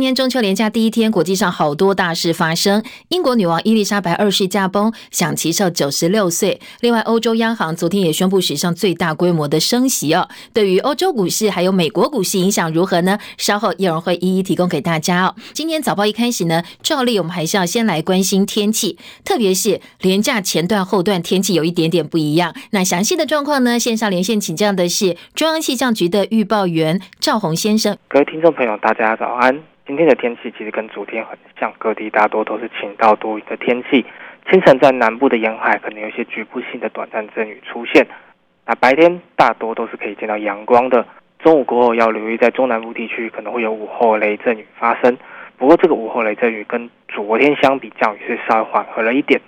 今天中秋连假第一天，国际上好多大事发生。英国女王伊丽莎白二世驾崩，享耆寿九十六岁。另外，欧洲央行昨天也宣布史上最大规模的升息哦。对于欧洲股市还有美国股市影响如何呢？稍后叶蓉会一一提供给大家哦。今天早报一开始呢，照例我们还是要先来关心天气，特别是连假前段后段天气有一点点不一样。那详细的状况呢？线上连线请教的是中央气象局的预报员赵宏先生。各位听众朋友，大家早安。今天的天气其实跟昨天很像，各地大多都是晴到多云的天气。清晨在南部的沿海可能有一些局部性的短暂阵雨出现。那白天大多都是可以见到阳光的。中午过后要留意，在中南部地区可能会有午后雷阵雨发生。不过这个午后雷阵雨跟昨天相比，降雨是稍微缓和了一点。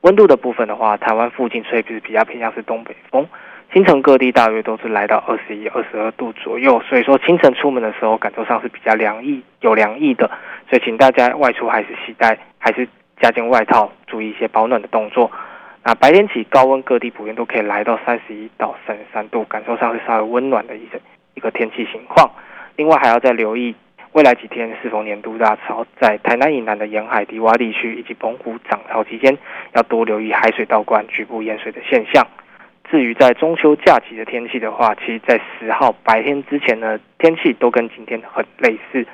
温度的部分的话，台湾附近吹是比较偏向是东北风。清晨各地大约都是来到二十一、二十二度左右，所以说清晨出门的时候感受上是比较凉意、有凉意的，所以请大家外出还是携带，还是加件外套，注意一些保暖的动作。那白天起高温各地普遍都可以来到三十一到三十三度，感受上是稍微温暖的一个一个天气情况。另外还要再留意未来几天是否年度大潮，在台南以南的沿海低洼地区以及澎湖涨潮期间，要多留意海水倒灌、局部淹水的现象。至于在中秋假期的天气的话，其实，在十号白天之前呢，天气都跟今天很类似。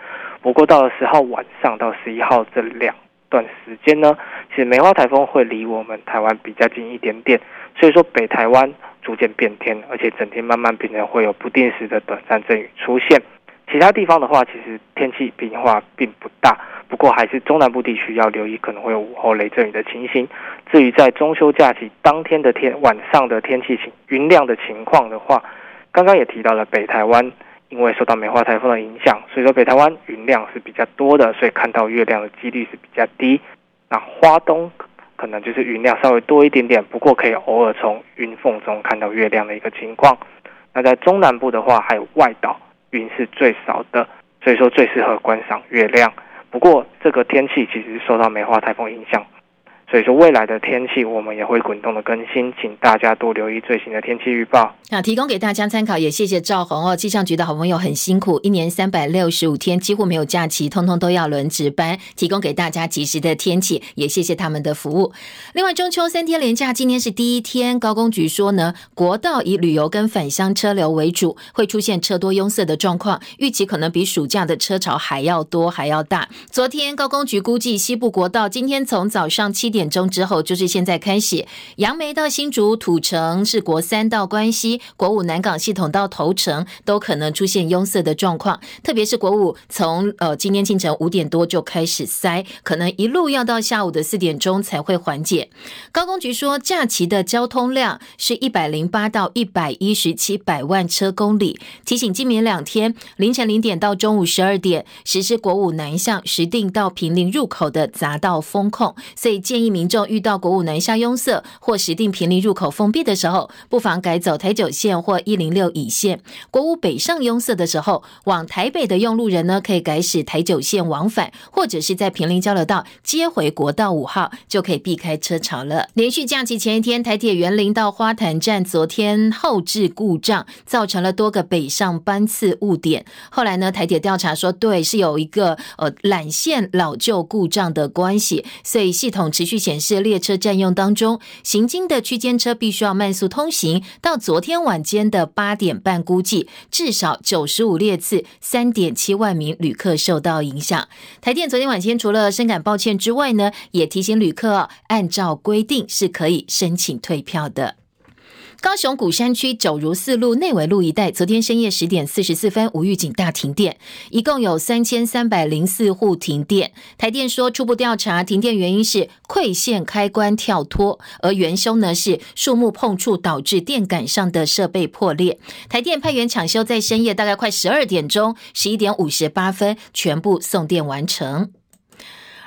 不过到了十号晚上到十一号这两段时间呢，其实梅花台风会离我们台湾比较近一点点，所以说北台湾逐渐变天，而且整天慢慢变成会有不定时的短暂阵雨出现。其他地方的话，其实天气变化并不大。不过还是中南部地区要留意可能会有午后雷阵雨的情形。至于在中秋假期当天的天晚上的天气情云量的情况的话，刚刚也提到了北台湾因为受到梅花台风的影响，所以说北台湾云量是比较多的，所以看到月亮的几率是比较低。那花东可能就是云量稍微多一点点，不过可以偶尔从云缝中看到月亮的一个情况。那在中南部的话，还有外岛云是最少的，所以说最适合观赏月亮。不过，这个天气其实受到梅花台风影响。所以说，未来的天气我们也会滚动的更新，请大家多留意最新的天气预报。那提供给大家参考，也谢谢赵宏哦。气象局的好朋友很辛苦，一年三百六十五天几乎没有假期，通通都要轮值班，提供给大家及时的天气，也谢谢他们的服务。另外，中秋三天连假今天是第一天，高公局说呢，国道以旅游跟返乡车流为主，会出现车多拥塞的状况，预期可能比暑假的车潮还要多还要大。昨天高公局估计，西部国道今天从早上七点。点钟之后就是现在开始，杨梅到新竹土城是国三到关西国五南港系统到头城都可能出现拥塞的状况，特别是国五从呃今天清晨五点多就开始塞，可能一路要到下午的四点钟才会缓解。高公局说，假期的交通量是一百零八到一百一十七百万车公里，提醒今明两天凌晨零点到中午十二点实施国五南向石碇到平林入口的匝道封控，所以建议。民众遇到国五南下拥塞或石定平林入口封闭的时候，不妨改走台九线或一零六乙线。国五北上拥塞的时候，往台北的用路人呢，可以改驶台九线往返，或者是在平林交流道接回国道五号，就可以避开车潮了。连续假期前一天，台铁员林到花坛站昨天后置故障，造成了多个北上班次误点。后来呢，台铁调查说，对，是有一个呃缆线老旧故障的关系，所以系统持续。显示列车占用当中，行经的区间车必须要慢速通行。到昨天晚间的八点半，估计至少九十五列次，三点七万名旅客受到影响。台电昨天晚间除了深感抱歉之外呢，也提醒旅客按照规定是可以申请退票的。高雄鼓山区九如四路内围路一带，昨天深夜十点四十四分无预警大停电，一共有三千三百零四户停电。台电说，初步调查，停电原因是馈线开关跳脱，而元凶呢是树木碰触导致电杆上的设备破裂。台电派员抢修，在深夜大概快十二点钟，十一点五十八分全部送电完成。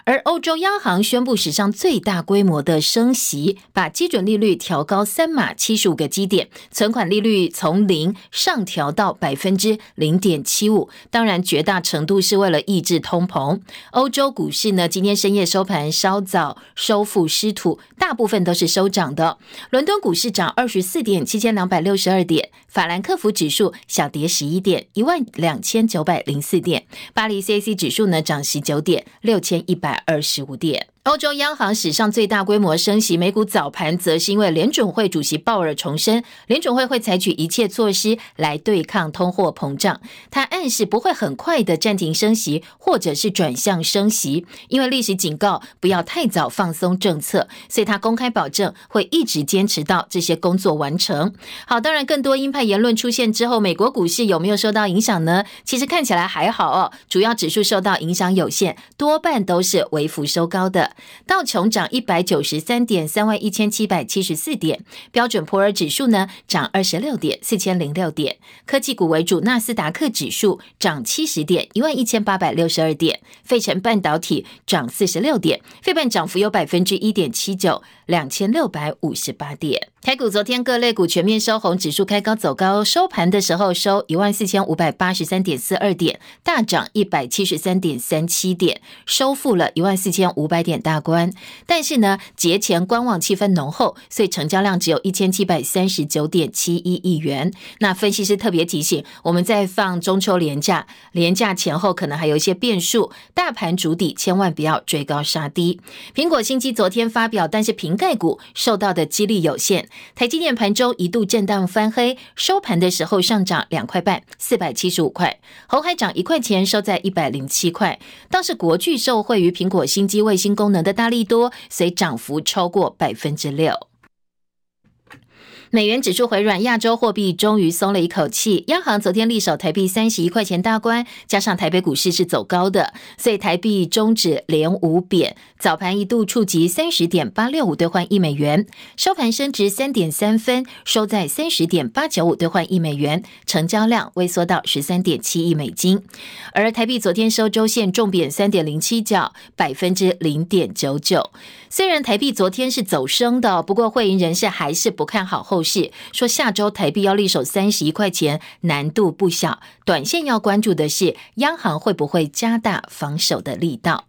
而欧洲央行宣布史上最大规模的升息，把基准利率调高三码七十五个基点，存款利率从零上调到百分之零点七五。当然，绝大程度是为了抑制通膨。欧洲股市呢，今天深夜收盘稍早收复失土，大部分都是收涨的。伦敦股市涨二十四点，七千两百六十二点；法兰克福指数小跌十一点，一万两千九百零四点；巴黎 CAC 指数呢涨十九点，六千一百。二十五点。欧洲央行史上最大规模升息，美股早盘则是因为联准会主席鲍尔重申，联准会会采取一切措施来对抗通货膨胀。他暗示不会很快的暂停升息，或者是转向升息，因为历史警告不要太早放松政策，所以他公开保证会一直坚持到这些工作完成。好，当然更多鹰派言论出现之后，美国股市有没有受到影响呢？其实看起来还好哦，主要指数受到影响有限，多半都是微幅收高的。道琼涨一百九十三点，三万一千七百七十四点；标准普尔指数呢涨二十六点，四千零六点。科技股为主，纳斯达克指数涨七十点，一万一千八百六十二点。费城半导体涨四十六点，费半涨幅有百分之一点七九，两千六百五十八点。台股昨天各类股全面收红，指数开高走高，收盘的时候收一万四千五百八十三点四二点，大涨一百七十三点三七点，收复了一万四千五百点大关。但是呢，节前观望气氛浓厚，所以成交量只有一千七百三十九点七一亿元。那分析师特别提醒，我们在放中秋连假，连假前后可能还有一些变数，大盘筑底，千万不要追高杀低。苹果新机昨天发表，但是瓶盖股受到的激励有限。台积电盘中一度震荡翻黑，收盘的时候上涨两块半，四百七十五块。红海涨一块钱，收在一百零七块。倒是国巨受惠于苹果新机卫星功能的大力多，随涨幅超过百分之六。美元指数回软，亚洲货币终于松了一口气。央行昨天力守台币三十一块钱大关，加上台北股市是走高的，所以台币终止连五贬，早盘一度触及三十点八六五兑换一美元，收盘升值三点三分，收在三十点八九五兑换一美元，成交量萎缩到十三点七亿美金。而台币昨天收周线重贬三点零七角，百分之零点九九。虽然台币昨天是走升的，不过会银人士还是不看好后。是说下周台币要立守三十一块钱，难度不小。短线要关注的是，央行会不会加大防守的力道？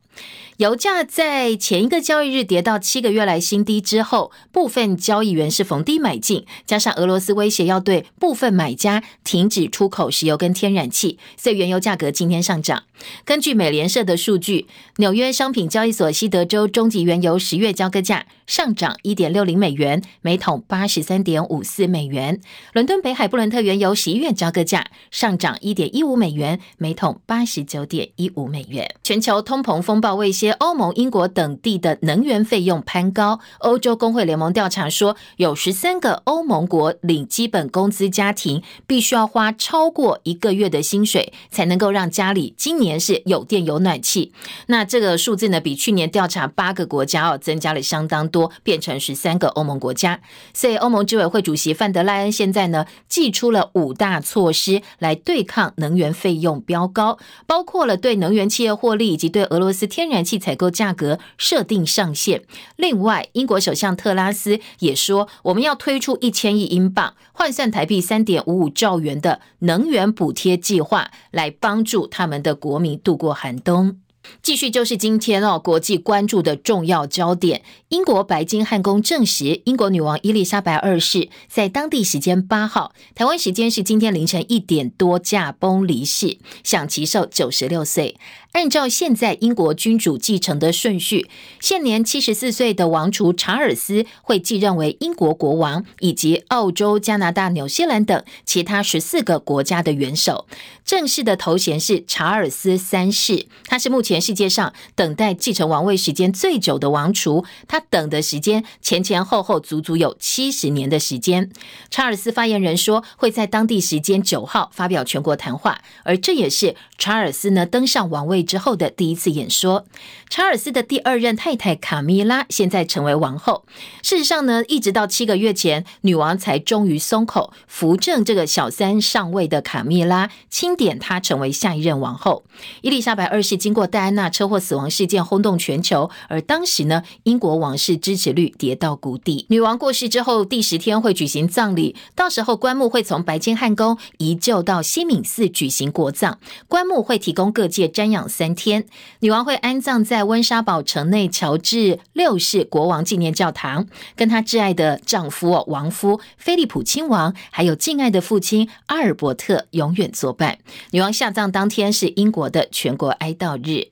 油价在前一个交易日跌到七个月来新低之后，部分交易员是逢低买进，加上俄罗斯威胁要对部分买家停止出口石油跟天然气，所以原油价格今天上涨。根据美联社的数据，纽约商品交易所西德州中级原油十月交割价上涨一点六零美元，每桶八十三点五四美元；伦敦北海布伦特原油十一月交割价上涨一点一五美元，每桶八十九点一五美元。全球通膨风暴威胁。欧盟、英国等地的能源费用攀高。欧洲工会联盟调查说，有十三个欧盟国领基本工资家庭必须要花超过一个月的薪水，才能够让家里今年是有电有暖气。那这个数字呢，比去年调查八个国家哦，增加了相当多，变成十三个欧盟国家。所以，欧盟执委会主席范德赖恩现在呢，祭出了五大措施来对抗能源费用飙高，包括了对能源企业获利以及对俄罗斯天然气。采购价格设定上限。另外，英国首相特拉斯也说，我们要推出一千亿英镑，换算台币三点五五兆元的能源补贴计划，来帮助他们的国民度过寒冬。继续就是今天哦，国际关注的重要焦点。英国白金汉宫证实，英国女王伊丽莎白二世在当地时间八号，台湾时间是今天凌晨一点多驾崩离世，享耆寿九十六岁。按照现在英国君主继承的顺序，现年七十四岁的王储查尔斯会继任为英国国王，以及澳洲、加拿大、纽西兰等其他十四个国家的元首。正式的头衔是查尔斯三世，他是目前世界上等待继承王位时间最久的王储，他等的时间前前后后足足有七十年的时间。查尔斯发言人说，会在当地时间九号发表全国谈话，而这也是查尔斯呢登上王位。之后的第一次演说。查尔斯的第二任太太卡米拉现在成为王后。事实上呢，一直到七个月前，女王才终于松口，扶正这个小三上位的卡米拉，钦点她成为下一任王后。伊丽莎白二世经过戴安娜车祸死亡事件轰动全球，而当时呢，英国王室支持率跌到谷底。女王过世之后第十天会举行葬礼，到时候棺木会从白金汉宫移就到西敏寺举行国葬，棺木会提供各界瞻仰三天。女王会安葬在温莎堡城内乔治六世国王纪念教堂，跟她挚爱的丈夫王夫菲利普亲王，还有敬爱的父亲阿尔伯特永远作伴。女王下葬当天是英国的全国哀悼日。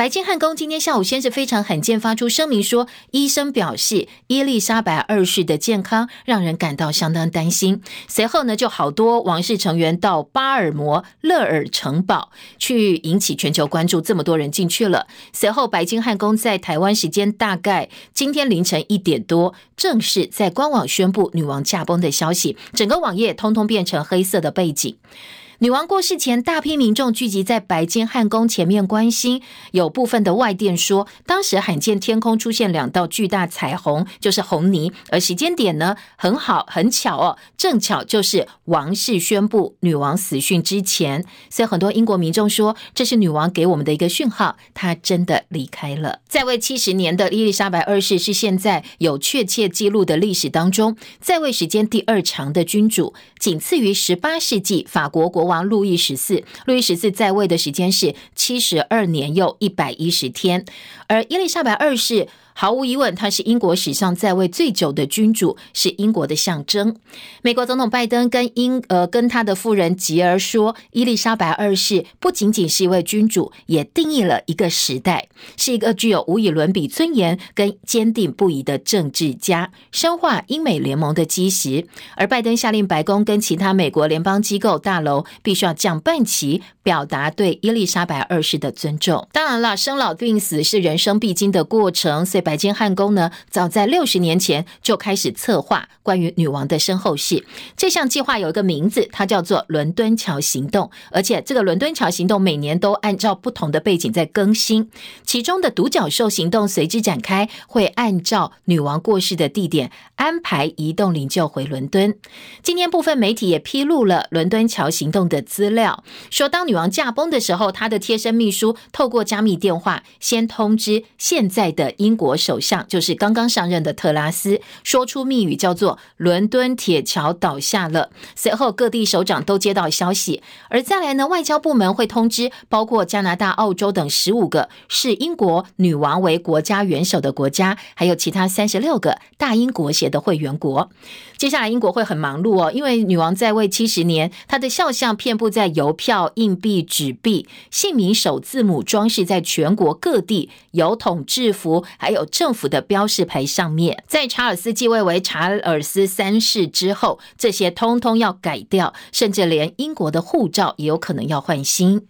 白金汉宫今天下午先是非常罕见发出声明说，医生表示伊丽莎白二世的健康让人感到相当担心。随后呢，就好多王室成员到巴尔摩勒尔城堡去引起全球关注，这么多人进去了。随后，白金汉宫在台湾时间大概今天凌晨一点多，正式在官网宣布女王驾崩的消息，整个网页通通变成黑色的背景。女王过世前，大批民众聚集在白金汉宫前面关心。有部分的外电说，当时罕见天空出现两道巨大彩虹，就是红霓。而时间点呢，很好，很巧哦，正巧就是王室宣布女王死讯之前。所以很多英国民众说，这是女王给我们的一个讯号，她真的离开了。在位七十年的伊丽莎白二世是现在有确切记录的历史当中在位时间第二长的君主，仅次于十八世纪法国国王路易十四，路易十四在位的时间是七十二年又一百一十天，而伊丽莎白二世。毫无疑问，他是英国史上在位最久的君主，是英国的象征。美国总统拜登跟英呃跟他的夫人吉尔说，伊丽莎白二世不仅仅是一位君主，也定义了一个时代，是一个具有无以伦比尊严跟坚定不移的政治家，深化英美联盟的基石。而拜登下令白宫跟其他美国联邦机构大楼必须要降半旗，表达对伊丽莎白二世的尊重。当然了，生老病死是人生必经的过程，所以白金汉宫呢，早在六十年前就开始策划关于女王的身后事。这项计划有一个名字，它叫做“伦敦桥行动”，而且这个伦敦桥行动每年都按照不同的背景在更新。其中的独角兽行动随之展开，会按照女王过世的地点安排移动灵柩回伦敦。今天部分媒体也披露了伦敦桥行动的资料，说当女王驾崩的时候，她的贴身秘书透过加密电话先通知现在的英国首相，就是刚刚上任的特拉斯，说出密语叫做“伦敦铁桥倒下了”。随后各地首长都接到消息，而再来呢，外交部门会通知包括加拿大、澳洲等十五个视英国女王为国家元首的国家，还有其他三十六个大英国协的会员国。接下来英国会很忙碌哦，因为女王在位七十年，她的肖像遍布在邮票、硬币、纸币，姓名首字母装饰在全国各地邮筒、制服，还有政府的标示牌上面。在查尔斯继位为查尔斯三世之后，这些通通要改掉，甚至连英国的护照也有可能要换新。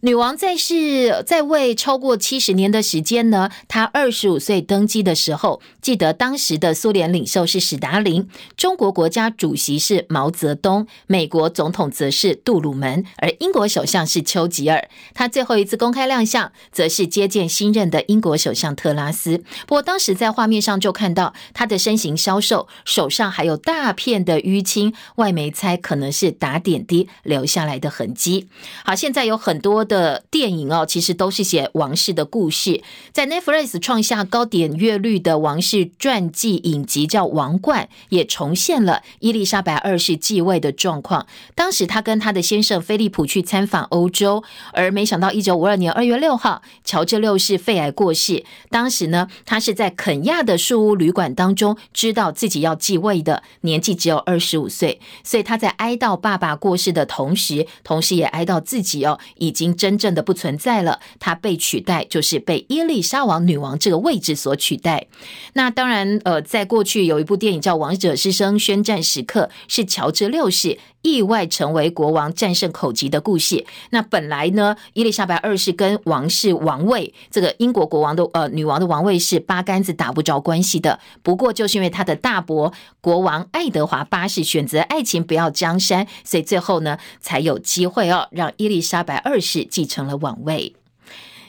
女王在世在位超过七十年的时间呢，她二十五岁登基的时候，记得当时的苏联领袖是史达林，中国国家主席是毛泽东，美国总统则是杜鲁门，而英国首相是丘吉尔。她最后一次公开亮相，则是接见新任的英国首相特拉斯。不过当时在画面上就看到她的身形消瘦，手上还有大片的淤青，外媒猜可能是打点滴留下来的痕迹。好，现在有很多。的电影哦，其实都是写王室的故事。在 Netflix 创下高点阅率的王室传记影集叫《王冠》，也重现了伊丽莎白二世继位的状况。当时她跟她的先生菲利普去参访欧洲，而没想到一九五二年二月六号，乔治六世肺癌过世。当时呢，他是在肯亚的树屋旅馆当中知道自己要继位的，年纪只有二十五岁。所以他在哀悼爸爸过世的同时，同时也哀悼自己哦，已经。真正的不存在了，它被取代，就是被伊丽莎王女王这个位置所取代。那当然，呃，在过去有一部电影叫《王者之声：宣战时刻》，是乔治六世意外成为国王，战胜口疾的故事。那本来呢，伊丽莎白二世跟王室王位，这个英国国王的呃女王的王位是八竿子打不着关系的。不过就是因为他的大伯国王爱德华八世选择爱情不要江山，所以最后呢才有机会哦，让伊丽莎白二世继承了王位。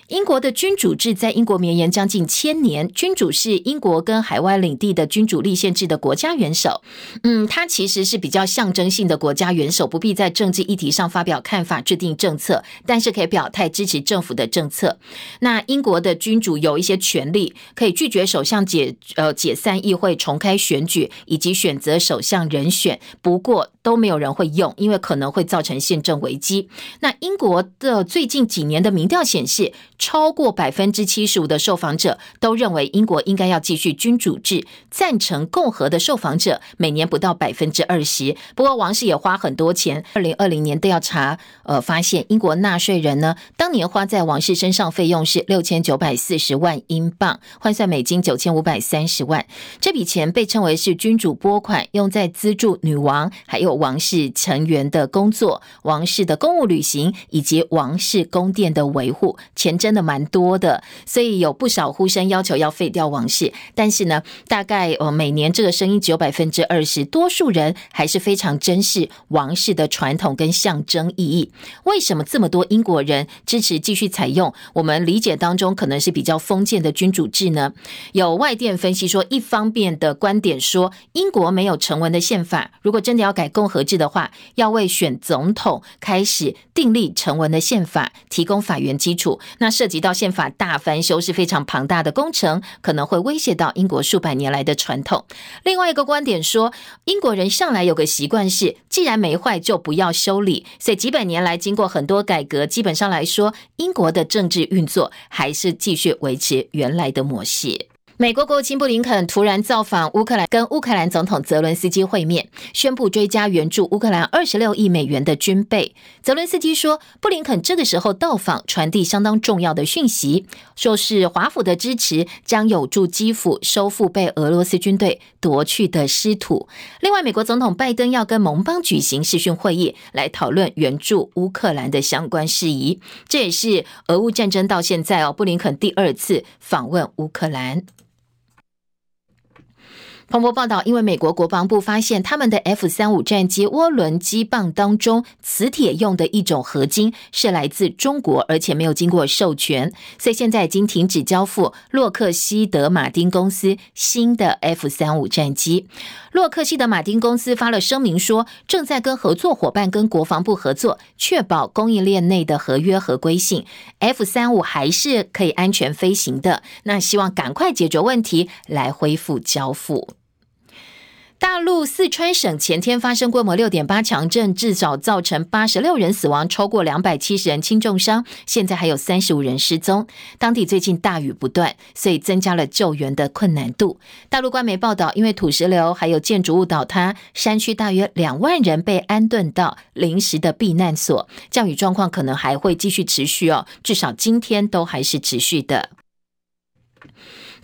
英国的君主制在英国绵延将近千年，君主是英国跟海外领地的君主立宪制的国家元首。嗯，他其实是比较象征性的国家元首，不必在政治议题上发表看法、制定政策，但是可以表态支持政府的政策。那英国的君主有一些权利，可以拒绝首相解呃解散议会、重开选举以及选择首相人选。不过都没有人会用，因为可能会造成宪政危机。那英国的最近几年的民调显示，超过百分之七十五的受访者都认为英国应该要继续君主制，赞成共和的受访者每年不到百分之二十。不过王室也花很多钱。二零二零年调查，呃，发现英国纳税人呢，当年花在王室身上费用是六千九百四十万英镑，换算美金九千五百三十万。这笔钱被称为是君主拨款，用在资助女王还有王室成员的工作、王室的公务旅行以及王室宫殿的维护。钱真的蛮多的，所以有不少呼声要求要废掉王室。但是呢，大概呃每年这个声音只有百分之二十，多数人还是非常珍视王室的传统跟象征意义。为什么这么多英国人支持继续采用我们理解当中可能是比较封建的君主制呢？有外电分析说，一方面的观点说，英国没有成文的宪法，如果真的要改共和制的话，要为选总统开始订立成文的宪法提供法源基础。那涉及到宪法大翻修是非常庞大的工程，可能会威胁到英国数百年来的传统。另外一个观点说，英国人向来有个习惯是，既然没坏就不要修理，所以几百年来经过很多改革，基本上来说，英国的政治运作还是继续维持原来的模式。美国国务卿布林肯突然造访乌克兰，跟乌克兰总统泽伦斯基会面，宣布追加援助乌克兰二十六亿美元的军备。泽伦斯基说，布林肯这个时候到访，传递相当重要的讯息，说是华府的支持将有助基辅收复被俄罗斯军队夺去的失土。另外，美国总统拜登要跟盟邦举行视讯会议，来讨论援助乌克兰的相关事宜。这也是俄乌战争到现在哦，布林肯第二次访问乌克兰。彭博报道，因为美国国防部发现他们的 F 三五战机涡轮机棒当中磁铁用的一种合金是来自中国，而且没有经过授权，所以现在已经停止交付洛克希德马丁公司新的 F 三五战机。洛克希德马丁公司发了声明说，正在跟合作伙伴跟国防部合作，确保供应链内的合约合规性，F 三五还是可以安全飞行的。那希望赶快解决问题，来恢复交付。大陆四川省前天发生规模六点八强震，至少造成八十六人死亡，超过两百七十人轻重伤，现在还有三十五人失踪。当地最近大雨不断，所以增加了救援的困难度。大陆官媒报道，因为土石流还有建筑物倒塌，山区大约两万人被安顿到临时的避难所，降雨状况可能还会继续持续哦，至少今天都还是持续的。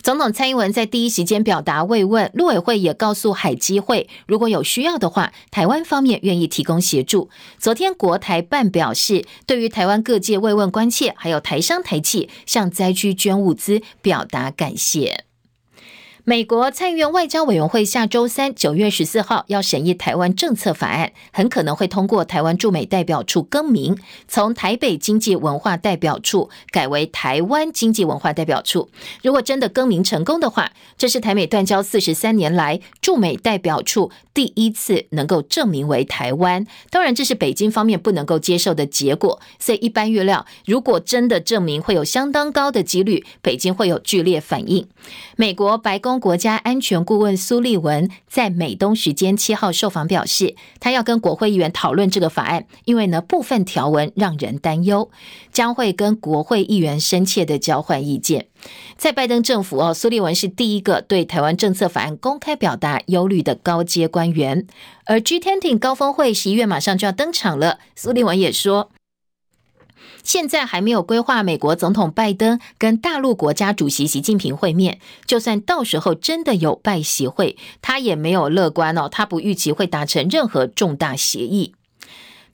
总统蔡英文在第一时间表达慰问，陆委会也告诉海基会，如果有需要的话，台湾方面愿意提供协助。昨天国台办表示，对于台湾各界慰问关切，还有台商台企向灾区捐物资，表达感谢。美国参议院外交委员会下周三九月十四号要审议台湾政策法案，很可能会通过台湾驻美代表处更名，从台北经济文化代表处改为台湾经济文化代表处。如果真的更名成功的话，这是台美断交四十三年来驻美代表处第一次能够证明为台湾。当然，这是北京方面不能够接受的结果，所以一般预料，如果真的证明，会有相当高的几率，北京会有剧烈反应。美国白宫。国家安全顾问苏利文在美东时间七号受访表示，他要跟国会议员讨论这个法案，因为呢部分条文让人担忧，将会跟国会议员深切的交换意见。在拜登政府哦，苏利文是第一个对台湾政策法案公开表达忧虑的高阶官员，而 G20 高峰会十一月马上就要登场了，苏利文也说。现在还没有规划美国总统拜登跟大陆国家主席习近平会面，就算到时候真的有拜习会，他也没有乐观哦，他不预期会达成任何重大协议。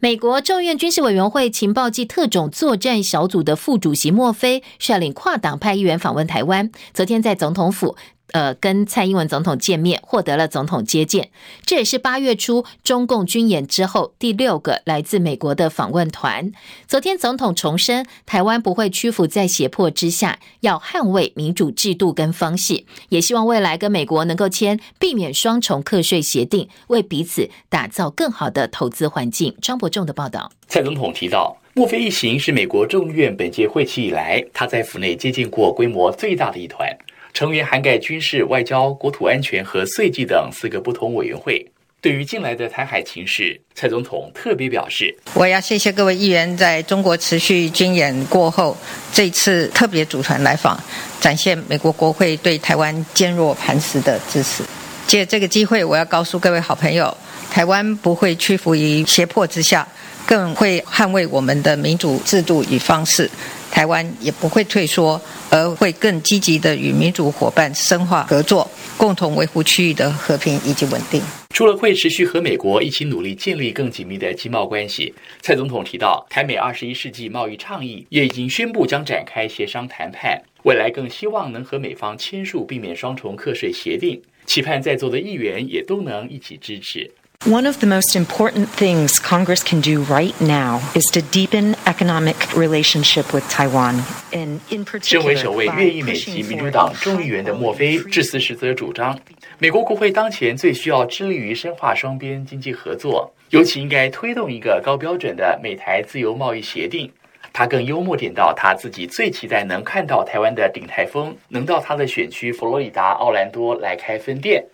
美国众院军事委员会情报及特种作战小组的副主席莫菲率领跨党派议员访问台湾，昨天在总统府。呃跟蔡英文总统见面，获得了总统接见。这也是八月初中共军演之后第六个来自美国的访问团。昨天总统重申，台湾不会屈服在胁迫之下，要捍卫民主制度跟方式，也希望未来跟美国能够签避免双重课税协定，为彼此打造更好的投资环境。张伯仲的报道。蔡总统提到，墨菲一行是美国众议院本届会期以来他在府内接见过规模最大的一团，成员涵盖军事、外交、国土安全和税计等四个不同委员会。对于近来的台海情势，蔡总统特别表示：“我要谢谢各位议员在中国持续军演过后，这次特别组团来访，展现美国国会对台湾坚若磐石的支持。借这个机会，我要告诉各位好朋友，台湾不会屈服于胁迫之下。”更会捍卫我们的民主制度与方式，台湾也不会退缩，而会更积极地与民主伙伴深化合作，共同维护区域的和平以及稳定。除了会持续和美国一起努力建立更紧密的经贸关系，蔡总统提到，台美二十一世纪贸易倡议也已经宣布将展开协商谈判，未来更希望能和美方签署避免双重课税协定，期盼在座的议员也都能一起支持。One of the most important things Congress can do right now is to deepen economic relationship with Taiwan. And in particular, 身为首位越裔美籍民主党众议员的墨菲致辞时则主张，美国国会当前最需要致力于深化双边经济合作，尤其应该推动一个高标准的美台自由贸易协定。他更幽默点到，他自己最期待能看到台湾的鼎泰丰能到他的选区佛罗里达奥兰多来开分店。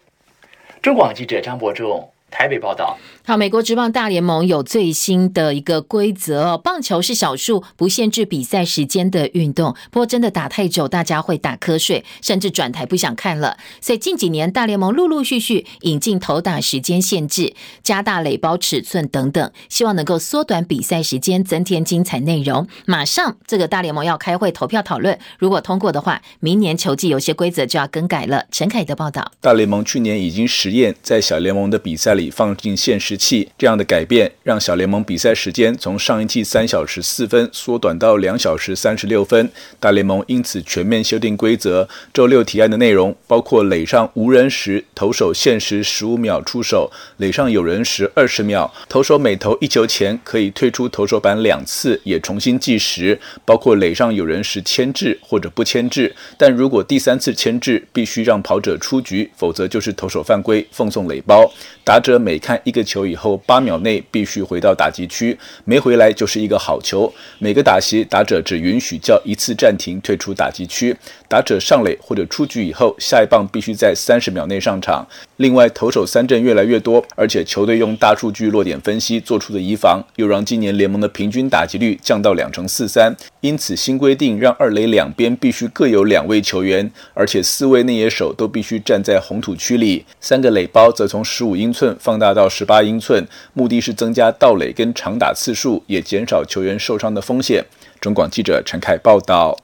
中广记者张博仲。台北报道。好，美国职棒大联盟有最新的一个规则哦，棒球是少数不限制比赛时间的运动。不过真的打太久，大家会打瞌睡，甚至转台不想看了。所以近几年大联盟陆陆续续引进投打时间限制，加大垒包尺寸等等，希望能够缩短比赛时间，增添精彩内容。马上这个大联盟要开会投票讨论，如果通过的话，明年球季有些规则就要更改了。陈凯的报道。大联盟去年已经实验在小联盟的比赛里放进限时器，这样的改变让小联盟比赛时间从上一季三小时四分缩短到两小时三十六分。大联盟因此全面修订规则。周六提案的内容包括垒上无人时，投手限时十五秒出手；垒上有人时二十秒。投手每投一球前可以退出投手板两次，也重新计时。包括垒上有人时牵制或者不牵制，但如果第三次牵制，必须让跑者出局，否则就是投手犯规，奉送垒包。打者者每看一个球以后，八秒内必须回到打击区，没回来就是一个好球。每个打席，打者只允许叫一次暂停，退出打击区。打者上垒或者出局以后，下一棒必须在三十秒内上场。另外，投手三振越来越多，而且球队用大数据落点分析做出的移防，又让今年联盟的平均打击率降到两成四三。因此，新规定让二垒两边必须各有两位球员，而且四位内野手都必须站在红土区里。三个垒包则从十五英寸放大到十八英寸，目的是增加盗垒跟长打次数，也减少球员受伤的风险。中广记者陈凯报道。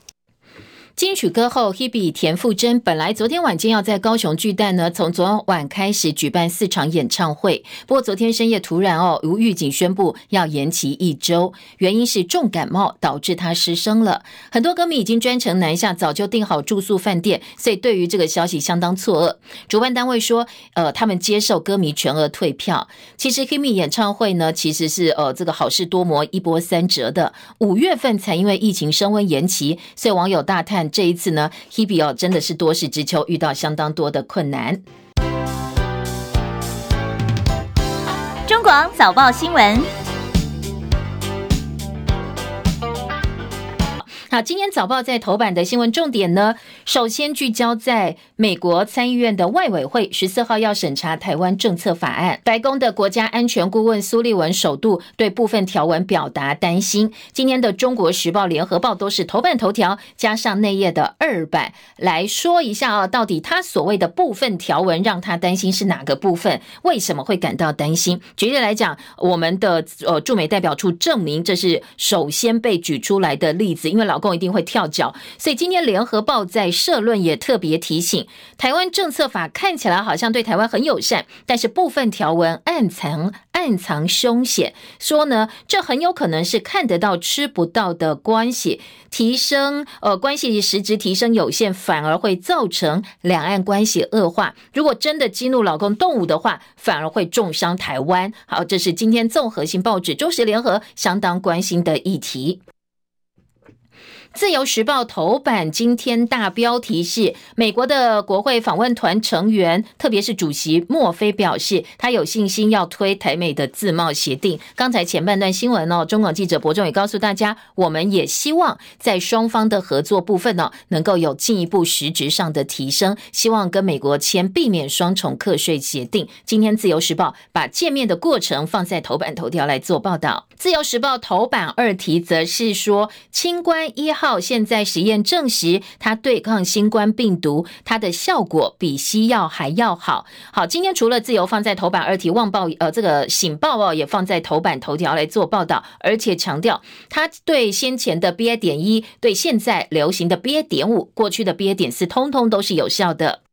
金曲歌后 Hebe 田馥甄本来昨天晚间要在高雄巨蛋呢，从昨晚开始举办四场演唱会，不过昨天深夜突然哦无预警宣布要延期一周，原因是重感冒导致她失声了。很多歌迷已经专程南下，早就订好住宿饭店，所以对于这个消息相当错愕。主办单位说，呃，他们接受歌迷全额退票。其实 Hebe 演唱会呢，其实是呃这个好事多磨，一波三折的。五月份才因为疫情升温延期，所以网友大叹。这一次呢，Hebe 哦，真的是多事之秋，遇到相当多的困难。中广早报新闻。好，今天早报在头版的新闻重点呢，首先聚焦在美国参议院的外委会十四号要审查台湾政策法案。白宫的国家安全顾问苏利文首度对部分条文表达担心。今天的中国时报、联合报都是头版头条，加上内页的二版来说一下啊，到底他所谓的部分条文让他担心是哪个部分？为什么会感到担心？举例来讲，我们的呃驻美代表处证明这是首先被举出来的例子，因为老。一定会跳脚，所以今天联合报在社论也特别提醒，台湾政策法看起来好像对台湾很友善，但是部分条文暗藏暗藏凶险，说呢，这很有可能是看得到吃不到的关系，提升呃关系实质提升有限，反而会造成两岸关系恶化。如果真的激怒老公动武的话，反而会重伤台湾。好，这是今天综合性报纸《中时联合》相当关心的议题。自由时报头版今天大标题是美国的国会访问团成员，特别是主席莫菲表示，他有信心要推台美的自贸协定。刚才前半段新闻哦，中广记者伯仲也告诉大家，我们也希望在双方的合作部分呢，能够有进一步实质上的提升，希望跟美国签避免双重课税协定。今天自由时报把见面的过程放在头版头条来做报道。自由时报头版二题则是说，清冠一号。现在实验证实，它对抗新冠病毒，它的效果比西药还要好。好，今天除了自由放在头版二题，旺报呃这个醒报哦也放在头版头条来做报道，而且强调它对先前的 BA 点一，对现在流行的 BA 点五，过去的 BA 点四，通通都是有效的。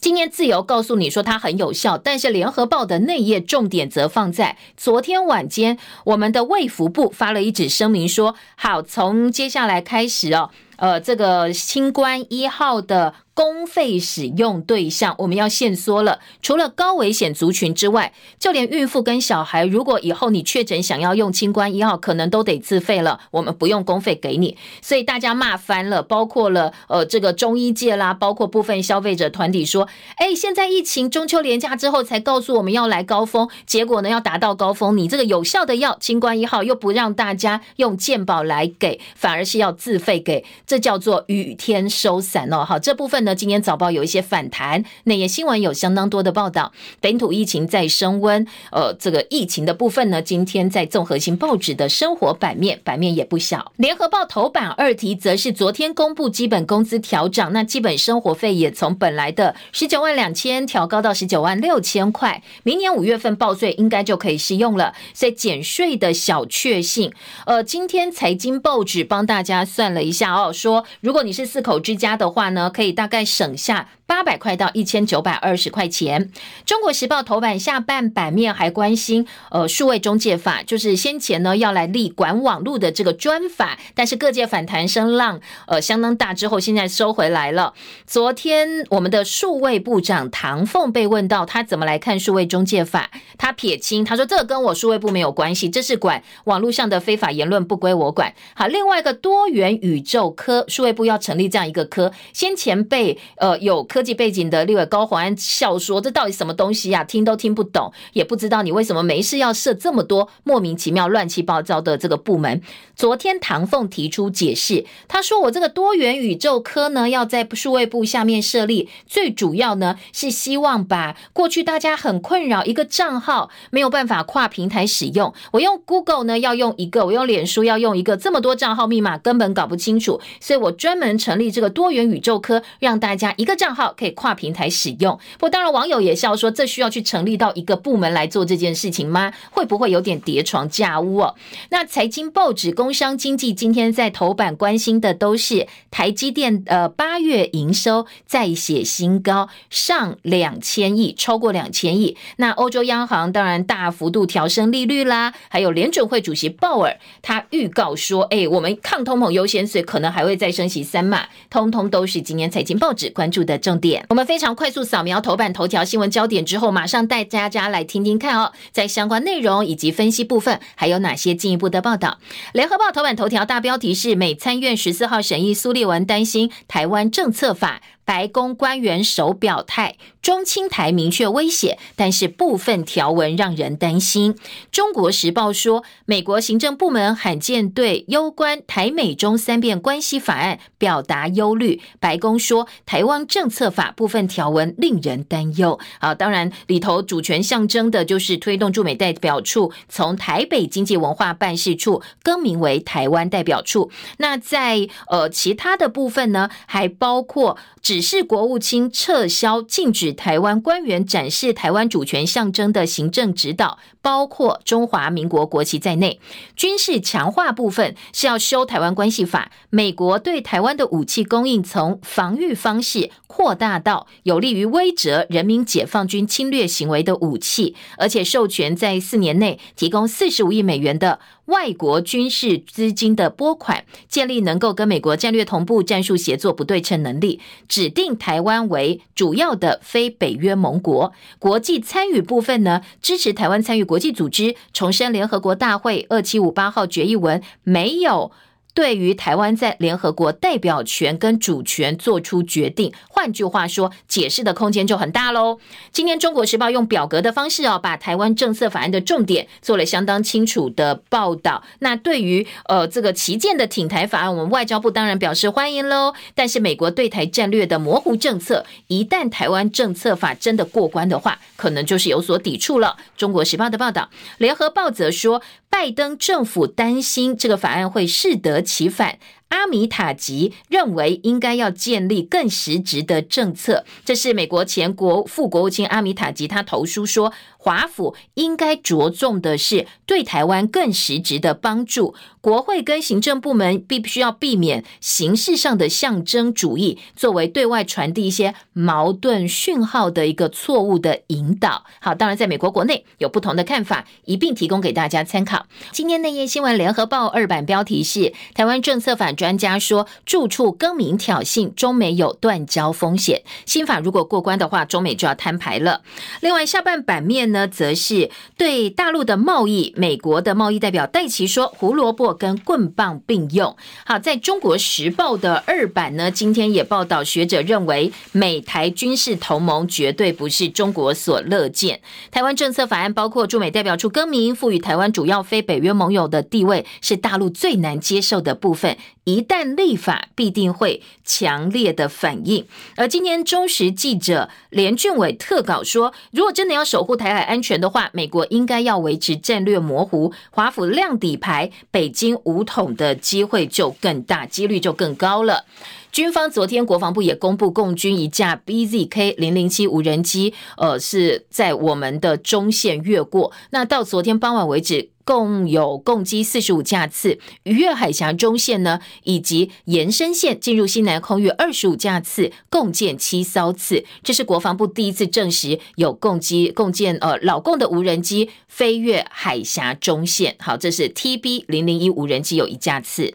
今天自由告诉你说它很有效，但是联合报的内页重点则放在昨天晚间，我们的卫福部发了一纸声明说，好，从接下来开始哦，呃，这个清冠一号的。公费使用对象我们要限缩了，除了高危险族群之外，就连孕妇跟小孩，如果以后你确诊想要用清冠一号，可能都得自费了。我们不用公费给你，所以大家骂翻了，包括了呃这个中医界啦，包括部分消费者团体说，哎，现在疫情中秋连假之后才告诉我们要来高峰，结果呢要达到高峰，你这个有效的药清冠一号又不让大家用健保来给，反而是要自费给，这叫做雨天收伞哦。好，这部分。呢今天早报有一些反弹，那也新闻有相当多的报道。本土疫情在升温，呃，这个疫情的部分呢，今天在综合性报纸的生活版面，版面也不小。联合报头版二题则是昨天公布基本工资调涨，那基本生活费也从本来的十九万两千调高到十九万六千块，明年五月份报税应该就可以适用了。所以减税的小确幸，呃，今天财经报纸帮大家算了一下哦，说如果你是四口之家的话呢，可以大概。省下八百块到一千九百二十块钱。中国时报头版下半版面还关心，呃，数位中介法，就是先前呢要来立管网路的这个专法，但是各界反弹声浪呃相当大，之后现在收回来了。昨天我们的数位部长唐凤被问到他怎么来看数位中介法，他撇清，他说这跟我数位部没有关系，这是管网络上的非法言论不归我管。好，另外一个多元宇宙科，数位部要成立这样一个科，先前被。呃，有科技背景的立委高虹安笑说：“这到底什么东西呀？听都听不懂，也不知道你为什么没事要设这么多莫名其妙、乱七八糟的这个部门。”昨天唐凤提出解释，他说：“我这个多元宇宙科呢，要在数位部下面设立，最主要呢是希望把过去大家很困扰一个账号没有办法跨平台使用，我用 Google 呢要用一个，我用脸书要用一个，这么多账号密码根本搞不清楚，所以我专门成立这个多元宇宙科，让大家一个账号可以跨平台使用。不过当然网友也笑说，这需要去成立到一个部门来做这件事情吗？会不会有点叠床架屋哦？那财经报纸。工商经济今天在头版关心的都是台积电，呃，八月营收再写新高，上两千亿，超过两千亿。那欧洲央行当然大幅度调升利率啦，还有联准会主席鲍尔他预告说，哎，我们抗通膨优先，所以可能还会再升息三码，通通都是今年财经报纸关注的重点。我们非常快速扫描头版头条新闻焦点之后，马上带大家来听听看哦，在相关内容以及分析部分，还有哪些进一步的报道？联合。报头版头条大标题是：美参院十四号审议苏立文担心台湾政策法。白宫官员首表态，中青台明确威胁，但是部分条文让人担心。中国时报说，美国行政部门罕见对攸关台美中三边关系法案表达忧虑。白宫说，台湾政策法部分条文令人担忧。啊，当然里头主权象征的就是推动驻美代表处从台北经济文化办事处更名为台湾代表处。那在呃其他的部分呢，还包括只指示国务卿撤销禁止台湾官员展示台湾主权象征的行政指导，包括中华民国国旗在内。军事强化部分是要修台湾关系法，美国对台湾的武器供应从防御方式扩大到有利于威慑人民解放军侵略行为的武器，而且授权在四年内提供四十五亿美元的外国军事资金的拨款，建立能够跟美国战略同步、战术协作不对称能力，指定台湾为主要的非北约盟国。国际参与部分呢，支持台湾参与国国际组织，重申联合国大会二七五八号决议文没有。对于台湾在联合国代表权跟主权做出决定，换句话说，解释的空间就很大喽。今天《中国时报》用表格的方式哦，把台湾政策法案的重点做了相当清楚的报道。那对于呃这个旗舰的挺台法案，我们外交部当然表示欢迎喽。但是美国对台战略的模糊政策，一旦台湾政策法真的过关的话，可能就是有所抵触了。《中国时报》的报道，《联合报》则说。拜登政府担心这个法案会适得其反。阿米塔吉认为应该要建立更实质的政策，这是美国前国副国务卿阿米塔吉他投书说，华府应该着重的是对台湾更实质的帮助。国会跟行政部门必须要避免形式上的象征主义，作为对外传递一些矛盾讯号的一个错误的引导。好，当然在美国国内有不同的看法，一并提供给大家参考。今天内页新闻，联合报二版标题是台湾政策法。专家说，住处更名挑衅，中美有断交风险。新法如果过关的话，中美就要摊牌了。另外，下半版面呢，呢则是对大陆的贸易，美国的贸易代表戴琪说，胡萝卜跟棍棒并用。好，在中国时报的二版呢，今天也报道，学者认为，美台军事同盟绝对不是中国所乐见。台湾政策法案包括驻美代表处更名，赋予台湾主要非北约盟友的地位，是大陆最难接受的部分。一旦立法，必定会强烈的反应。而今天中时记者连俊伟特稿说，如果真的要守护台海安全的话，美国应该要维持战略模糊，华府亮底牌，北京武统的机会就更大，几率就更高了。军方昨天国防部也公布，共军一架 BZK 零零七无人机，呃，是在我们的中线越过。那到昨天傍晚为止。共有共机四十五架次逾越海峡中线呢，以及延伸线进入西南空域二十五架次，共建七艘次。这是国防部第一次证实有共机共建呃老共的无人机飞越海峡中线。好，这是 TB 零零一无人机有一架次。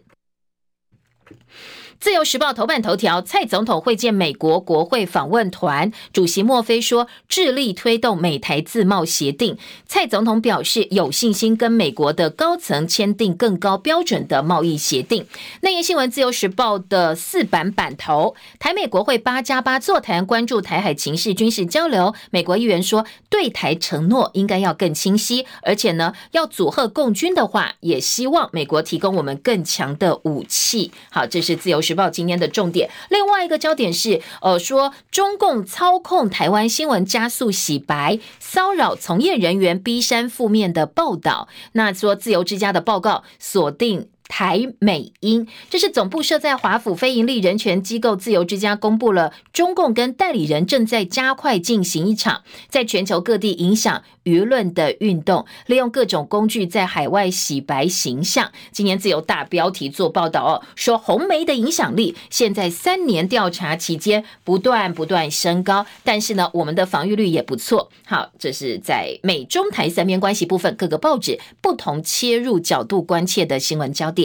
自由时报头版头条：蔡总统会见美国国会访问团主席莫菲说，致力推动美台自贸协定。蔡总统表示有信心跟美国的高层签订更高标准的贸易协定。内页新闻：自由时报的四版版头，台美国会八加八座谈，关注台海情势、军事交流。美国议员说，对台承诺应该要更清晰，而且呢，要组合共军的话，也希望美国提供我们更强的武器。好，这是自由时。时报今天的重点，另外一个焦点是，呃，说中共操控台湾新闻，加速洗白，骚扰从业人员，逼删负面的报道。那说自由之家的报告锁定。台美英，这是总部设在华府非营利人权机构自由之家公布了，中共跟代理人正在加快进行一场在全球各地影响舆论的运动，利用各种工具在海外洗白形象。今年自由大标题做报道哦，说红媒的影响力现在三年调查期间不断不断升高，但是呢，我们的防御率也不错。好，这是在美中台三边关系部分，各个报纸不同切入角度关切的新闻焦点。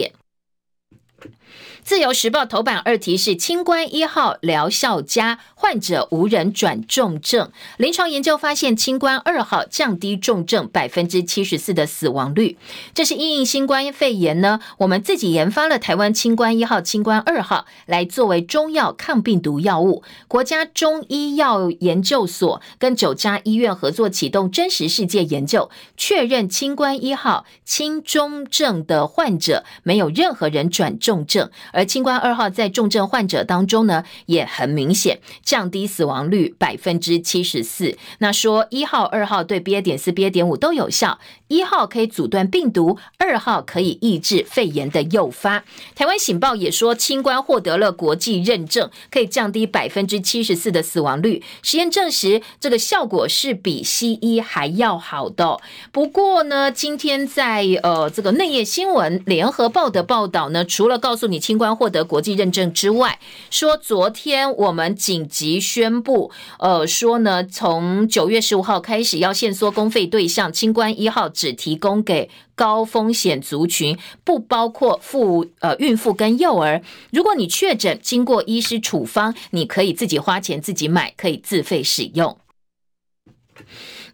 自由时报头版二题是“清关一号疗效佳，患者无人转重症”。临床研究发现，清关二号降低重症百分之七十四的死亡率。这是因应新冠肺炎呢，我们自己研发了台湾清关一号、清关二号来作为中药抗病毒药物。国家中医药研究所跟九家医院合作启动真实世界研究，确认清关一号轻中症的患者没有任何人转重症。而清冠二号在重症患者当中呢，也很明显降低死亡率百分之七十四。那说一号、二号对 BA. 点四、BA. 点五都有效，一号可以阻断病毒，二号可以抑制肺炎的诱发。台湾醒报也说，清冠获得了国际认证，可以降低百分之七十四的死亡率。实验证实，这个效果是比西医还要好的。不过呢，今天在呃这个内页新闻，联合报的报道呢，除了告诉你清冠获得国际认证之外，说昨天我们紧急宣布，呃，说呢，从九月十五号开始要限缩公费对象，清冠一号只提供给高风险族群，不包括妇呃孕妇跟幼儿。如果你确诊，经过医师处方，你可以自己花钱自己买，可以自费使用。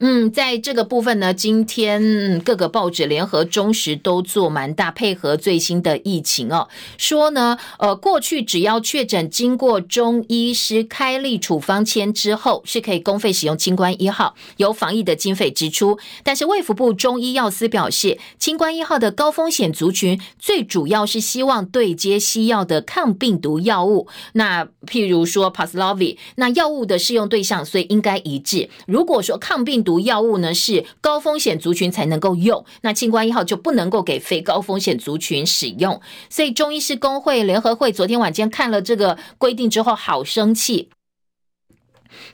嗯，在这个部分呢，今天各个报纸联合、中时都做蛮大配合最新的疫情哦，说呢，呃，过去只要确诊经过中医师开立处方签之后，是可以公费使用清关一号，由防疫的经费支出。但是卫福部中医药司表示，清关一号的高风险族群最主要是希望对接西药的抗病毒药物，那譬如说 Paxlovid，那药物的适用对象所以应该一致。如果说抗病毒药物呢是高风险族群才能够用，那清官一号就不能够给非高风险族群使用。所以中医师工会联合会昨天晚间看了这个规定之后，好生气。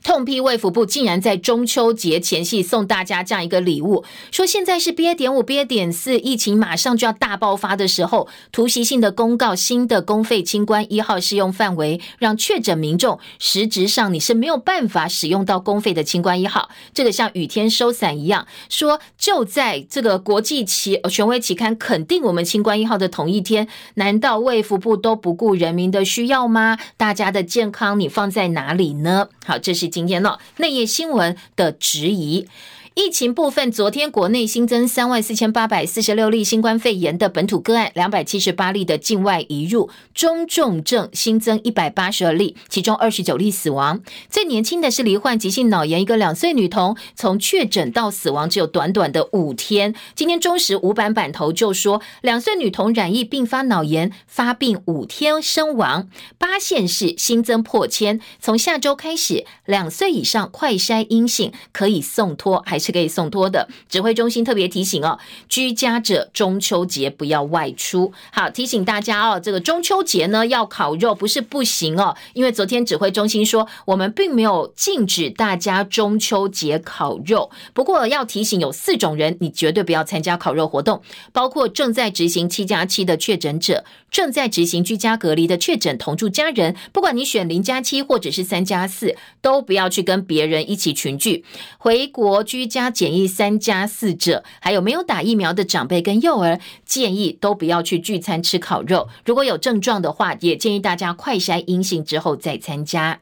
痛批卫福部竟然在中秋节前夕送大家这样一个礼物，说现在是 BA. 点五、BA. 点四疫情马上就要大爆发的时候，突袭性的公告新的公费清关一号适用范围，让确诊民众实质上你是没有办法使用到公费的清关一号。这个像雨天收伞一样，说就在这个国际期权威期刊肯定我们清关一号的同一天，难道卫福部都不顾人民的需要吗？大家的健康你放在哪里呢？好，这是今天的内页新闻的质疑。疫情部分，昨天国内新增三万四千八百四十六例新冠肺炎的本土个案，两百七十八例的境外移入，中重症新增一百八十二例，其中二十九例死亡。最年轻的是罹患急性脑炎一个两岁女童，从确诊到死亡只有短短的五天。今天中时五版版头就说，两岁女童染疫并发脑炎，发病五天身亡。八县市新增破千，从下周开始，两岁以上快筛阴性可以送托，还是？可以送托的指挥中心特别提醒哦，居家者中秋节不要外出。好，提醒大家哦，这个中秋节呢要烤肉不是不行哦，因为昨天指挥中心说我们并没有禁止大家中秋节烤肉，不过要提醒有四种人你绝对不要参加烤肉活动，包括正在执行七加七的确诊者，正在执行居家隔离的确诊同住家人，不管你选零加七或者是三加四，都不要去跟别人一起群聚，回国居。加检疫三加四者，还有没有打疫苗的长辈跟幼儿，建议都不要去聚餐吃烤肉。如果有症状的话，也建议大家快筛阴性之后再参加。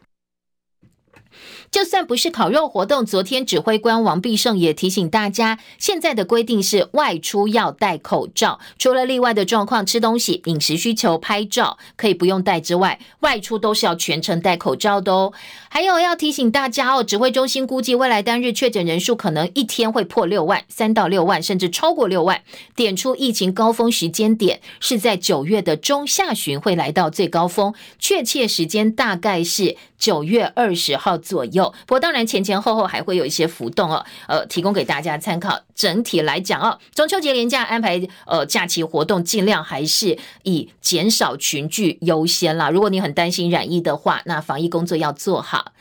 就算不是烤肉活动，昨天指挥官王必胜也提醒大家，现在的规定是外出要戴口罩，除了例外的状况，吃东西、饮食需求、拍照可以不用戴之外，外出都是要全程戴口罩的哦。还有要提醒大家哦，指挥中心估计未来单日确诊人数可能一天会破六万，三到六万，甚至超过六万。点出疫情高峰时间点是在九月的中下旬会来到最高峰，确切时间大概是九月二十号左右。不过当然前前后后还会有一些浮动哦，呃，提供给大家参考。整体来讲哦，中秋节连假安排呃假期活动，尽量还是以减少群聚优先啦。如果你很担心染疫的话，那防疫工作要做好。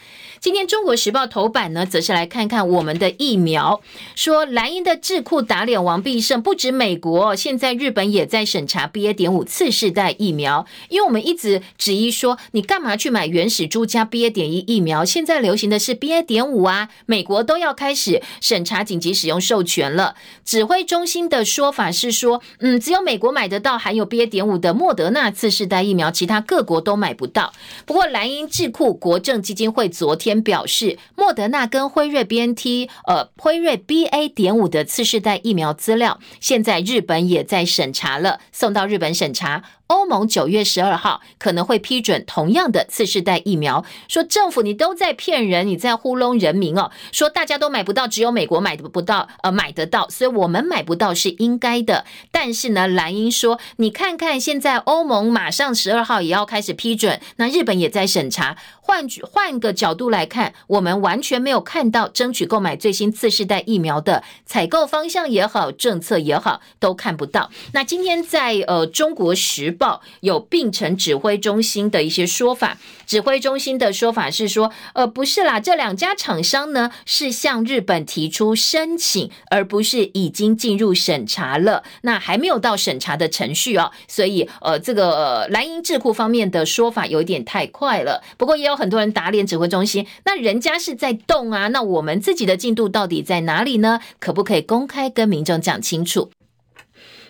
今天《中国时报》头版呢，则是来看看我们的疫苗，说蓝营的智库打脸王必胜，不止美国，现在日本也在审查 BA. 点五次世代疫苗，因为我们一直质疑说，你干嘛去买原始株加 BA. 点一疫苗？现在流行的是 BA. 点五啊，美国都要开始审查紧急使用授权了。指挥中心的说法是说，嗯，只有美国买得到含有 BA. 点五的莫德纳次世代疫苗，其他各国都买不到。不过蓝营智库国政基金会昨天。表示，莫德纳跟辉瑞 BNT，呃，辉瑞 BA. 点五的次世代疫苗资料，现在日本也在审查了，送到日本审查。欧盟九月十二号可能会批准同样的次世代疫苗。说政府你都在骗人，你在糊弄人民哦。说大家都买不到，只有美国买不到，呃，买得到，所以我们买不到是应该的。但是呢，蓝英说，你看看现在欧盟马上十二号也要开始批准，那日本也在审查。换换个角度来看，我们完全没有看到争取购买最新次世代疫苗的采购方向也好，政策也好，都看不到。那今天在呃《中国时报》有病程指挥中心的一些说法，指挥中心的说法是说，呃，不是啦，这两家厂商呢是向日本提出申请，而不是已经进入审查了。那还没有到审查的程序哦，所以呃，这个蓝鹰智库方面的说法有点太快了。不过也有很多人打脸指挥中心，那人家是在动啊，那我们自己的进度到底在哪里呢？可不可以公开跟民众讲清楚？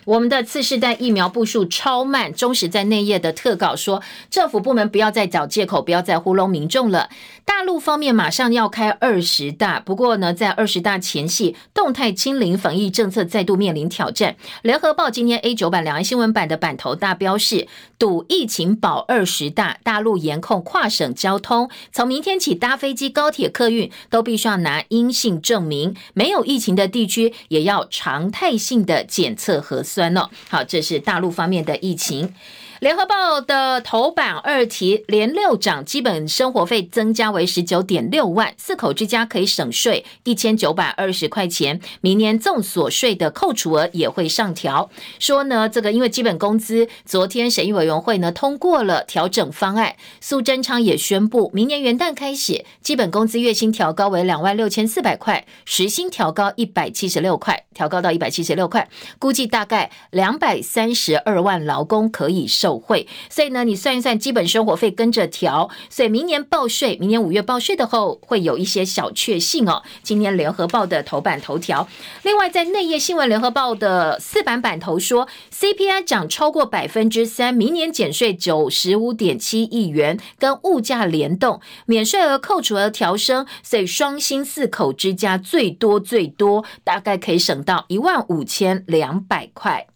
我们的次世代疫苗部署超慢，中时在内页的特稿说，政府部门不要再找借口，不要再糊弄民众了。大陆方面马上要开二十大，不过呢，在二十大前夕，动态清零防疫政策再度面临挑战。联合报今天 A 九版两岸新闻版的版头大标是赌疫情保二十大，大陆严控跨省交通，从明天起搭飞机、高铁、客运都必须要拿阴性证明，没有疫情的地区也要常态性的检测核酸。哦，好，这是大陆方面的疫情。联合报的头版二题连六涨，基本生活费增加为十九点六万，四口之家可以省税一千九百二十块钱。明年综所税的扣除额也会上调。说呢，这个因为基本工资，昨天审议委员会呢通过了调整方案。苏贞昌也宣布，明年元旦开始，基本工资月薪调高为两万六千四百块，时薪调高一百七十六块，调高到一百七十六块，估计大概两百三十二万劳工可以受。受惠，所以呢，你算一算，基本生活费跟着调，所以明年报税，明年五月报税的后会有一些小确幸哦。今天联合报的头版头条，另外在内页新闻，联合报的四版版头说，CPI 涨超过百分之三，明年减税九十五点七亿元，跟物价联动，免税额扣除额调升，所以双薪四口之家最多最多大概可以省到一万五千两百块。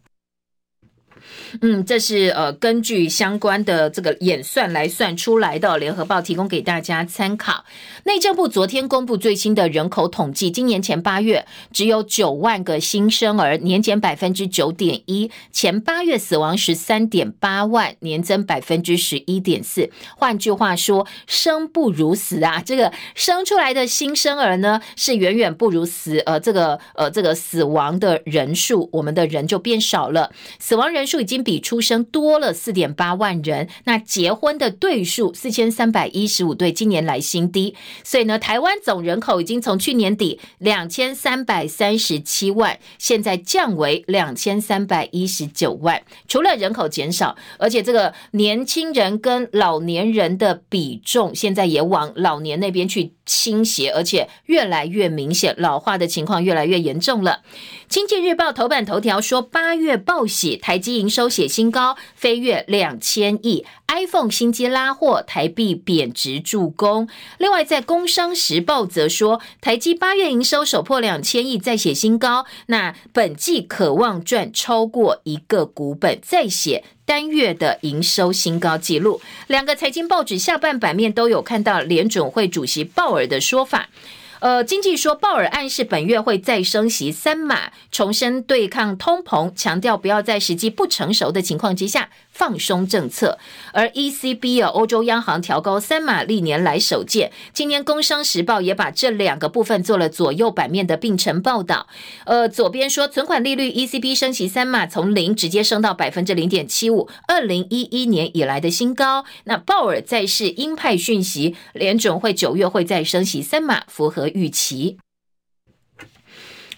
嗯，这是呃根据相关的这个演算来算出来的，联合报提供给大家参考。内政部昨天公布最新的人口统计，今年前八月只有九万个新生儿，年减百分之九点一；前八月死亡十三点八万，年增百分之十一点四。换句话说，生不如死啊！这个生出来的新生儿呢，是远远不如死，呃，这个呃这个死亡的人数，我们的人就变少了，死亡人数已经。比出生多了四点八万人，那结婚的对数四千三百一十五对，今年来新低。所以呢，台湾总人口已经从去年底两千三百三十七万，现在降为两千三百一十九万。除了人口减少，而且这个年轻人跟老年人的比重现在也往老年那边去倾斜，而且越来越明显，老化的情况越来越严重了。经济日报头版头条说，八月报喜，台积营收写新高，飞跃两千亿，iPhone 新机拉货，台币贬值助攻。另外，在工商时报则说，台积八月营收首破两千亿，再写新高，那本季可望赚超过一个股本，再写。三月的营收新高纪录，两个财经报纸下半版面都有看到联准会主席鲍尔的说法。呃，经济说，鲍尔暗示本月会再升息三码，重申对抗通膨，强调不要在时机不成熟的情况之下。放松政策，而 ECB 啊，欧洲央行调高三码，历年来首见。今年《工商时报》也把这两个部分做了左右版面的并成报道。呃，左边说存款利率 ECB 升息三码，从零直接升到百分之零点七五，二零一一年以来的新高。那鲍尔再是鹰派讯息，联准会九月会再升息三码，符合预期。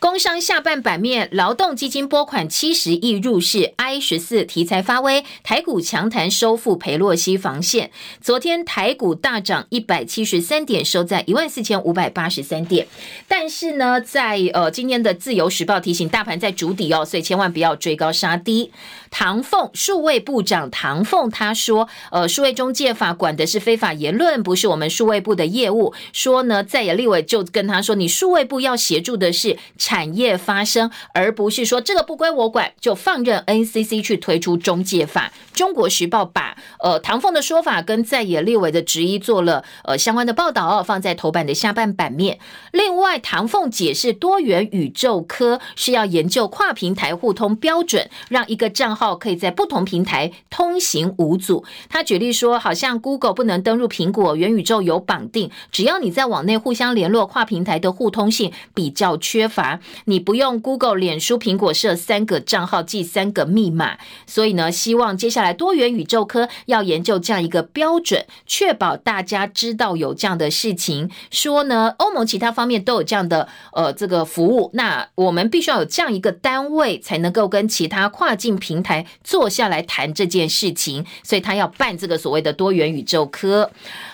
工商下半版面，劳动基金拨款七十亿入市，I 十四题材发威，台股强弹收复裴洛西防线。昨天台股大涨一百七十三点，收在一万四千五百八十三点。但是呢，在呃今天的自由时报提醒，大盘在主底哦，所以千万不要追高杀低。唐凤数位部长唐凤他说，呃，数位中介法管的是非法言论，不是我们数位部的业务。说呢，在野立委就跟他说，你数位部要协助的是产业发声，而不是说这个不归我管，就放任 NCC 去推出中介法。中国时报把呃唐凤的说法跟在野立委的质疑做了呃相关的报道，放在头版的下半版面。另外，唐凤解释多元宇宙科是要研究跨平台互通标准，让一个账号可以在不同平台通行无阻。他举例说，好像 Google 不能登入苹果元宇宙有绑定，只要你在网内互相联络，跨平台的互通性比较缺乏，你不用 Google、脸书、苹果设三个账号记三个密码。所以呢，希望接下来多元宇宙科要研究这样一个标准，确保大家知道有这样的事情。说呢，欧盟其他方面都有这样的呃这个服务，那我们必须要有这样一个单位，才能够跟其他跨境平台坐下来谈这件事情。所以他要办这个所谓的多元宇宙科。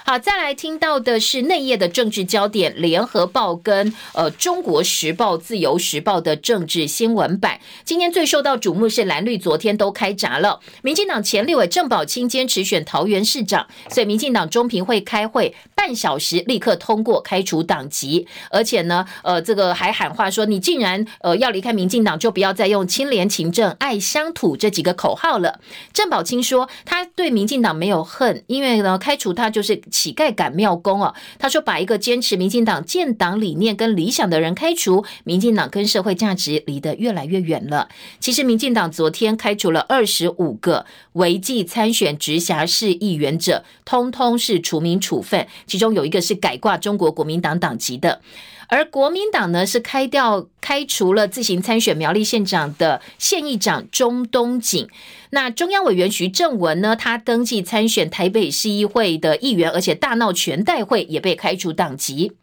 好，再来听到的是内页的政治焦点，联合报跟呃中国时报、自由时报的政治新闻版。今天最受到瞩目是蓝绿昨天都开闸了，民进党前立委郑宝清坚持选桃园市长，所以民进党中评会开会半小时立刻通过开除党籍，而且呢，呃，这个还喊话说，你竟然呃要离开民进党，就不要再用清廉勤政、爱乡土这几个口号了。郑宝清说，他对民进党没有恨，因为呢，开除他就是。乞丐赶庙工哦，他说把一个坚持民进党建党理念跟理想的人开除，民进党跟社会价值离得越来越远了。其实民进党昨天开除了二十五个违纪参选直辖市议员者，通通是除名处分，其中有一个是改挂中国国民党党籍的。而国民党呢，是开掉开除了自行参选苗栗县长的县议长钟东锦。那中央委员徐正文呢，他登记参选台北市议会的议员，而且大闹全代会，也被开除党籍。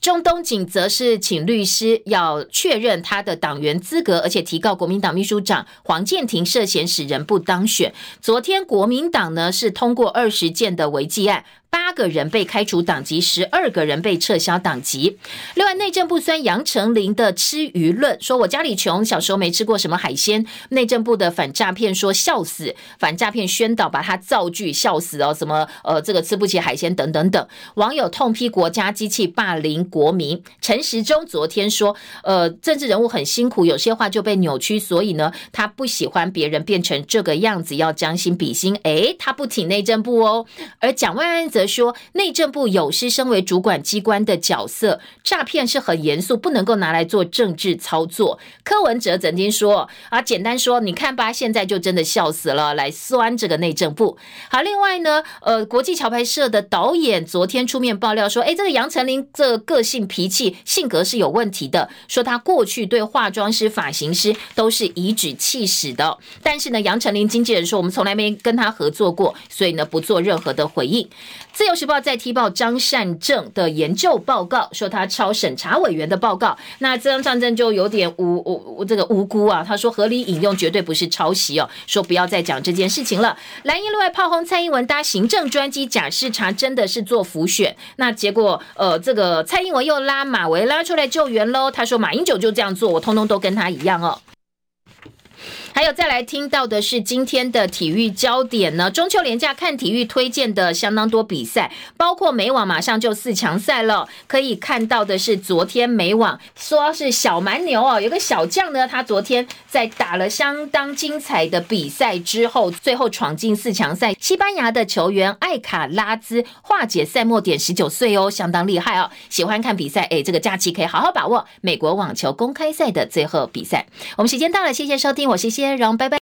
钟东锦则是请律师要确认他的党员资格，而且提告国民党秘书长黄建庭涉嫌使人不当选。昨天国民党呢是通过二十件的违纪案。八个人被开除党籍，十二个人被撤销党籍。另外，内政部酸杨丞琳的吃鱼论，说我家里穷，小时候没吃过什么海鲜。内政部的反诈骗说笑死，反诈骗宣导把他造句笑死哦，什么呃这个吃不起海鲜等等等。网友痛批国家机器霸凌国民。陈时中昨天说，呃政治人物很辛苦，有些话就被扭曲，所以呢他不喜欢别人变成这个样子，要将心比心。诶，他不挺内政部哦，而蒋万安则。说内政部有失身为主管机关的角色，诈骗是很严肃，不能够拿来做政治操作。柯文哲曾经说啊，简单说，你看吧，现在就真的笑死了，来酸这个内政部。好，另外呢，呃，国际桥牌社的导演昨天出面爆料说，哎，这个杨丞琳这个个性脾气性格是有问题的，说他过去对化妆师、发型师都是颐指气使的。但是呢，杨丞琳经纪人说，我们从来没跟他合作过，所以呢，不做任何的回应。自由时报在踢爆张善政的研究报告，说他抄审查委员的报告。那张善政就有点无无这个无辜啊，他说合理引用绝对不是抄袭哦，说不要再讲这件事情了。蓝营另外炮轰蔡英文搭行政专机假视察，真的是做浮选。那结果呃，这个蔡英文又拉马维拉出来救援喽。他说马英九就这样做，我通通都跟他一样哦。还有再来听到的是今天的体育焦点呢，中秋连假看体育推荐的相当多比赛，包括美网马上就四强赛了。可以看到的是，昨天美网说是小蛮牛哦，有个小将呢，他昨天在打了相当精彩的比赛之后，最后闯进四强赛。西班牙的球员艾卡拉兹化解赛末点，十九岁哦，相当厉害哦。喜欢看比赛，哎，这个假期可以好好把握美国网球公开赛的最后比赛。我们时间到了，谢谢收听，我是谢。先，让，拜拜。